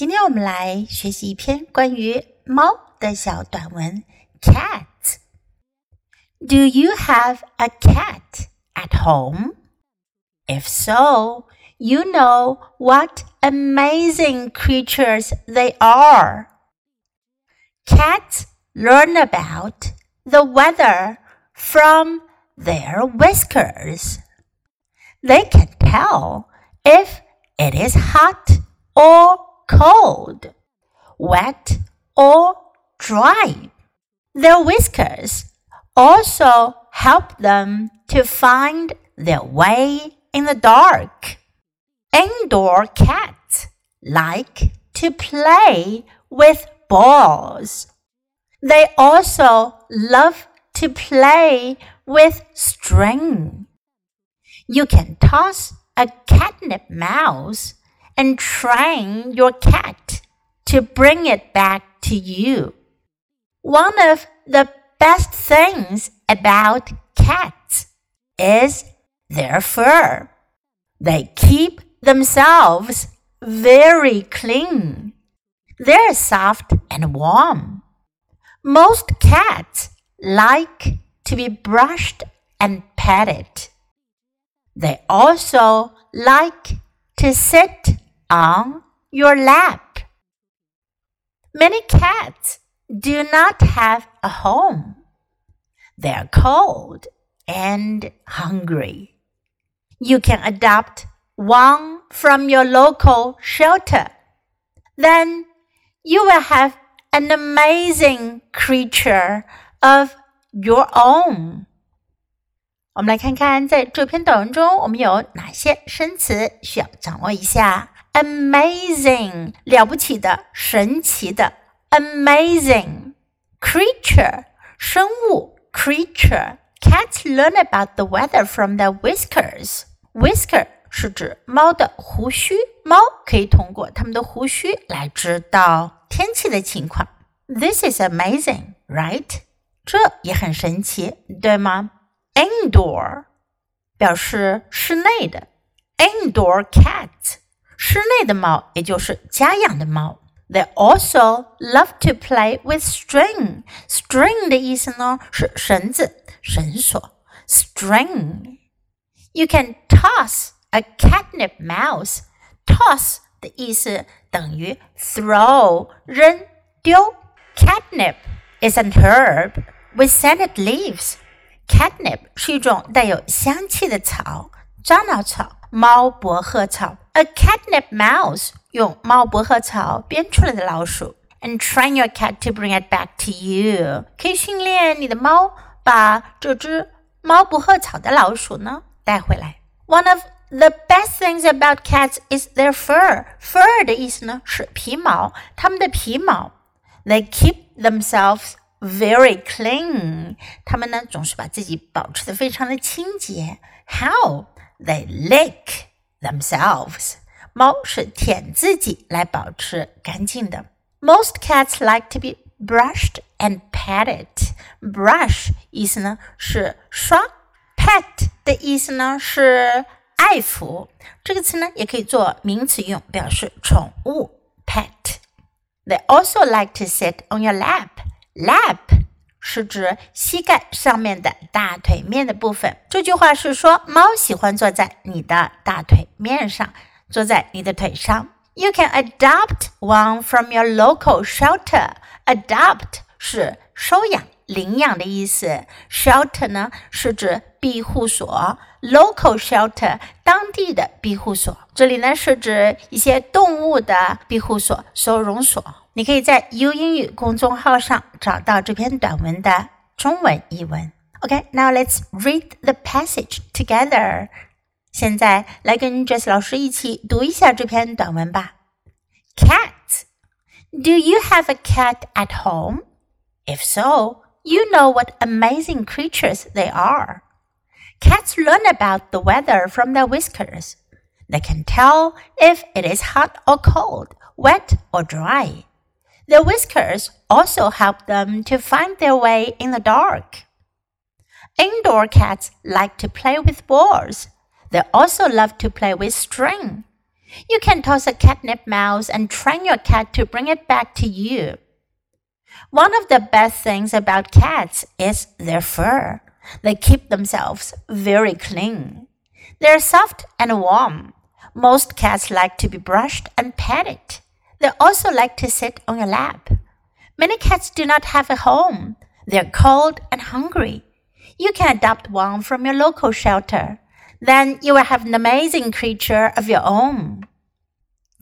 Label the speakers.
Speaker 1: 今天我们来学习一篇关于猫的小短文。Cat. Do you have a cat at home? If so, you know what amazing creatures they are. Cats learn about the weather from their whiskers. They can tell if it is hot or cold, wet or dry. Their whiskers also help them to find their way in the dark. Indoor cats like to play with balls. They also love to play with string. You can toss a catnip mouse and train your cat to bring it back to you. One of the best things about cats is their fur. They keep themselves very clean. They're soft and warm. Most cats like to be brushed and petted. They also like to sit on your lap. Many cats do not have a home. They are cold and hungry. You can adopt one from your local shelter. Then you will have an amazing creature of your own. 我们来看看，在这篇短文中，我们有哪些生词需要掌握一下 ？Amazing，了不起的、神奇的；amazing creature，生物；creature。Cats learn about the weather from their whiskers. Whisker 是指猫的胡须，猫可以通过它们的胡须来知道天气的情况。This is amazing, right? 这也很神奇，对吗？indoor 表示室内的，indoor cat 室内的猫，也就是家养的猫。They also love to play with string. String 的意思呢是绳子、绳索。String. You can toss a catnip mouse. Toss 的意思等于 throw 扔丢。Catnip is an herb with scented leaves. Catnip 是一种带有香气的草，樟脑草、猫薄荷草。 A catnip mouse 用猫薄荷草编出来的老鼠。And train your cat to bring it back to you，可以训练你的猫把这只猫薄荷草的老鼠呢带回来。One of the best things about cats is their fur. Fur 的意思呢是皮毛，它们的皮毛。They keep themselves very clean. 它们呢总是把自己保持的非常的清洁。How they lick themselves. 猫是舔自己来保持干净的。Most cats like to be brushed and petted. Brush 意思呢是刷，pet 的意思呢是爱抚。这个词呢也可以做名词用，表示宠物。Pet. They also like to sit on your lap. Lap 是指膝盖上面的大腿面的部分。这句话是说，猫喜欢坐在你的大腿面上，坐在你的腿上。You can adopt one from your local shelter. Adopt 是收养、领养的意思。Shelter 呢是指庇护所，local shelter 当地的庇护所。这里呢是指一些动物的庇护所、收容所。你可以在 U 英语公众号上找到这篇短文的中文译文。Okay, now let's read the passage together. 现在来跟 Jess 老师一起读一下这篇短文吧。Cat, do you have a cat at home? If so, you know what amazing creatures they are. Cats learn about the weather from their whiskers. They can tell if it is hot or cold, wet or dry. The whiskers also help them to find their way in the dark. Indoor cats like to play with balls. They also love to play with string. You can toss a catnip mouse and train your cat to bring it back to you. One of the best things about cats is their fur. They keep themselves very clean. They're soft and warm. Most cats like to be brushed and petted. They also like to sit on your lap. Many cats do not have a home. They're cold and hungry. You can adopt one from your local shelter. Then you will have an amazing creature of your own.